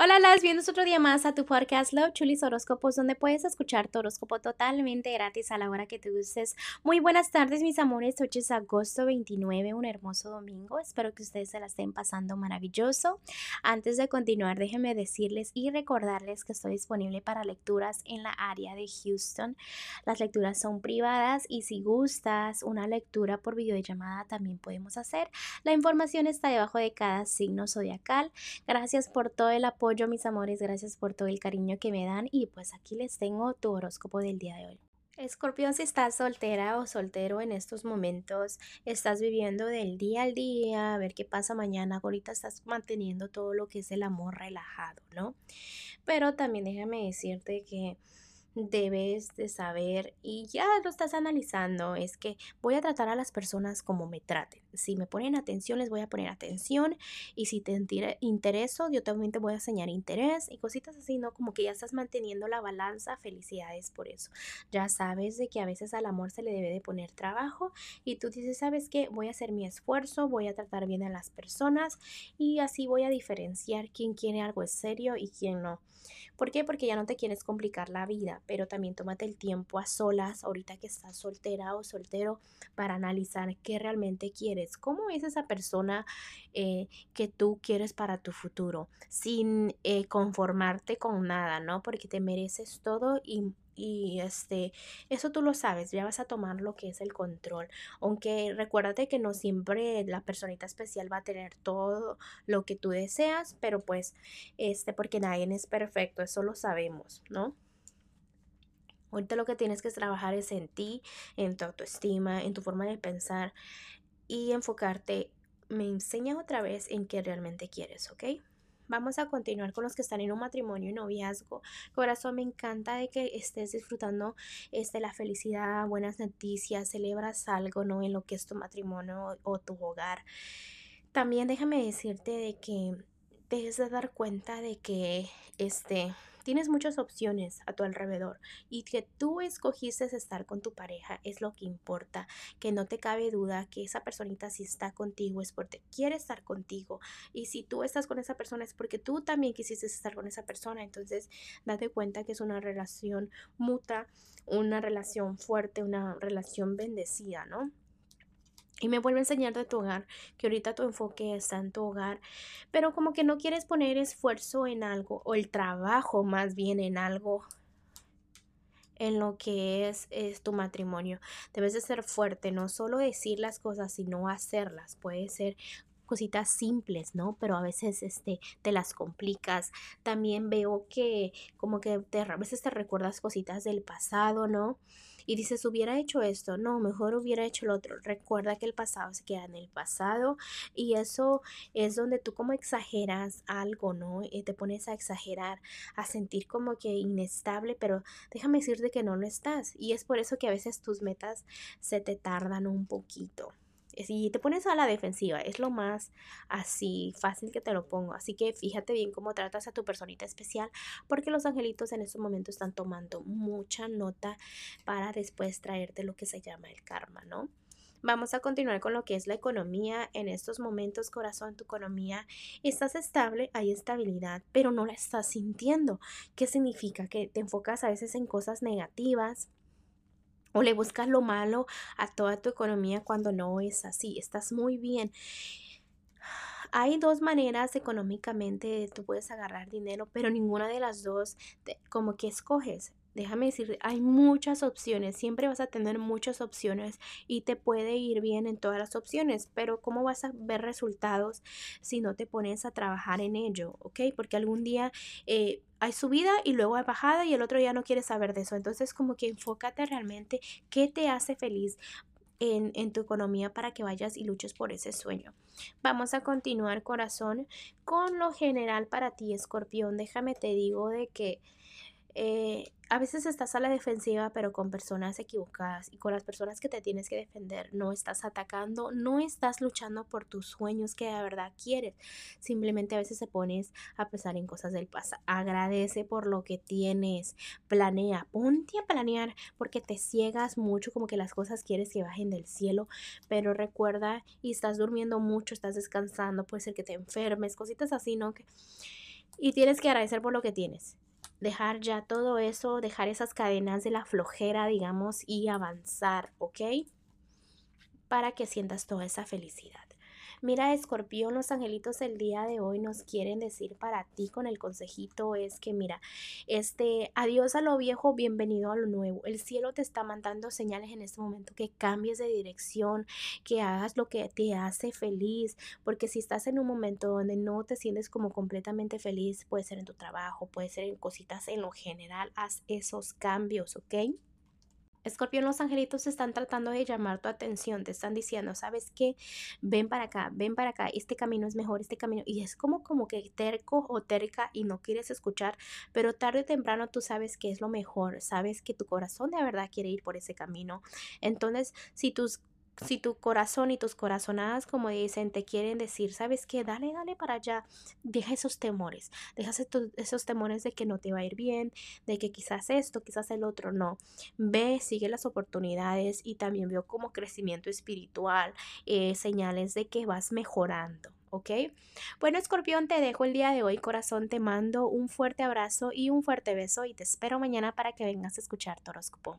Hola, las bienvenidos otro día más a tu podcast Love Chulis Horóscopos, donde puedes escuchar tu horóscopo totalmente gratis a la hora que te gustes. Muy buenas tardes, mis amores. Hoy es agosto 29, un hermoso domingo. Espero que ustedes se la estén pasando maravilloso. Antes de continuar, déjenme decirles y recordarles que estoy disponible para lecturas en la área de Houston. Las lecturas son privadas y si gustas una lectura por videollamada también podemos hacer. La información está debajo de cada signo zodiacal. Gracias por todo el apoyo mis amores, gracias por todo el cariño que me dan y pues aquí les tengo tu horóscopo del día de hoy. Escorpión, si estás soltera o soltero en estos momentos, estás viviendo del día al día, a ver qué pasa mañana, ahorita estás manteniendo todo lo que es el amor relajado, ¿no? Pero también déjame decirte que debes de saber y ya lo estás analizando, es que voy a tratar a las personas como me traten. Si me ponen atención, les voy a poner atención y si te intereso, yo también te voy a enseñar interés y cositas así, ¿no? Como que ya estás manteniendo la balanza, felicidades por eso. Ya sabes de que a veces al amor se le debe de poner trabajo y tú dices, ¿sabes qué? Voy a hacer mi esfuerzo, voy a tratar bien a las personas y así voy a diferenciar quién quiere algo serio y quién no. ¿Por qué? Porque ya no te quieres complicar la vida, pero también tómate el tiempo a solas, ahorita que estás soltera o soltero, para analizar qué realmente quieres. ¿Cómo es esa persona eh, que tú quieres para tu futuro? Sin eh, conformarte con nada, ¿no? Porque te mereces todo y y este, eso tú lo sabes, ya vas a tomar lo que es el control. Aunque recuérdate que no siempre la personita especial va a tener todo lo que tú deseas, pero pues, este, porque nadie es perfecto, eso lo sabemos, ¿no? Ahorita lo que tienes que trabajar es en ti, en tu autoestima, en tu forma de pensar y enfocarte. Me enseñas otra vez en qué realmente quieres, ¿ok? Vamos a continuar con los que están en un matrimonio y noviazgo. Corazón, me encanta de que estés disfrutando este, la felicidad, buenas noticias, celebras algo, ¿no? En lo que es tu matrimonio o tu hogar. También déjame decirte de que dejes de dar cuenta de que este Tienes muchas opciones a tu alrededor y que tú escogiste estar con tu pareja es lo que importa, que no te cabe duda que esa personita si está contigo es porque quiere estar contigo y si tú estás con esa persona es porque tú también quisiste estar con esa persona, entonces date cuenta que es una relación muta, una relación fuerte, una relación bendecida, ¿no? Y me vuelve a enseñar de tu hogar, que ahorita tu enfoque está en tu hogar, pero como que no quieres poner esfuerzo en algo, o el trabajo más bien en algo, en lo que es, es tu matrimonio. Debes de ser fuerte, no solo decir las cosas, sino hacerlas. Puede ser cositas simples, ¿no? Pero a veces este, te las complicas. También veo que como que te, a veces te recuerdas cositas del pasado, ¿no? Y dices, hubiera hecho esto, no, mejor hubiera hecho lo otro. Recuerda que el pasado se queda en el pasado y eso es donde tú como exageras algo, ¿no? Y te pones a exagerar, a sentir como que inestable, pero déjame decirte que no lo estás. Y es por eso que a veces tus metas se te tardan un poquito si te pones a la defensiva, es lo más así fácil que te lo pongo. Así que fíjate bien cómo tratas a tu personita especial, porque los angelitos en estos momentos están tomando mucha nota para después traerte lo que se llama el karma, ¿no? Vamos a continuar con lo que es la economía. En estos momentos, corazón, tu economía estás estable, hay estabilidad, pero no la estás sintiendo. ¿Qué significa? Que te enfocas a veces en cosas negativas, o le buscas lo malo a toda tu economía cuando no es así. Estás muy bien. Hay dos maneras económicamente, tú puedes agarrar dinero, pero ninguna de las dos como que escoges déjame decir, hay muchas opciones, siempre vas a tener muchas opciones y te puede ir bien en todas las opciones, pero ¿cómo vas a ver resultados si no te pones a trabajar en ello? ¿Ok? Porque algún día eh, hay subida y luego hay bajada y el otro ya no quiere saber de eso. Entonces como que enfócate realmente qué te hace feliz. En, en, tu economía para que vayas y luches por ese sueño. Vamos a continuar, corazón, con lo general para ti, escorpión. Déjame te digo de que eh, a veces estás a la defensiva, pero con personas equivocadas y con las personas que te tienes que defender. No estás atacando, no estás luchando por tus sueños que de verdad quieres. Simplemente a veces se pones a pensar en cosas del pasado. Agradece por lo que tienes. Planea, ponte a planear porque te ciegas mucho, como que las cosas quieres que bajen del cielo. Pero recuerda, y estás durmiendo mucho, estás descansando, puede ser que te enfermes, cositas así, ¿no? Que Y tienes que agradecer por lo que tienes. Dejar ya todo eso, dejar esas cadenas de la flojera, digamos, y avanzar, ¿ok? Para que sientas toda esa felicidad. Mira, escorpión, los angelitos el día de hoy nos quieren decir para ti con el consejito es que mira, este, adiós a lo viejo, bienvenido a lo nuevo. El cielo te está mandando señales en este momento que cambies de dirección, que hagas lo que te hace feliz, porque si estás en un momento donde no te sientes como completamente feliz, puede ser en tu trabajo, puede ser en cositas en lo general, haz esos cambios, ¿ok? Escorpión, los angelitos están tratando de llamar tu atención, te están diciendo, ¿sabes qué? Ven para acá, ven para acá, este camino es mejor, este camino. Y es como, como que terco o terca y no quieres escuchar, pero tarde o temprano tú sabes que es lo mejor, sabes que tu corazón de verdad quiere ir por ese camino. Entonces, si tus si tu corazón y tus corazonadas, como dicen, te quieren decir, ¿sabes qué? Dale, dale para allá. Deja esos temores. Deja esos temores de que no te va a ir bien, de que quizás esto, quizás el otro. No. Ve, sigue las oportunidades y también veo como crecimiento espiritual, eh, señales de que vas mejorando. ¿ok? Bueno, escorpión, te dejo el día de hoy, corazón, te mando un fuerte abrazo y un fuerte beso y te espero mañana para que vengas a escuchar tu horóscopo.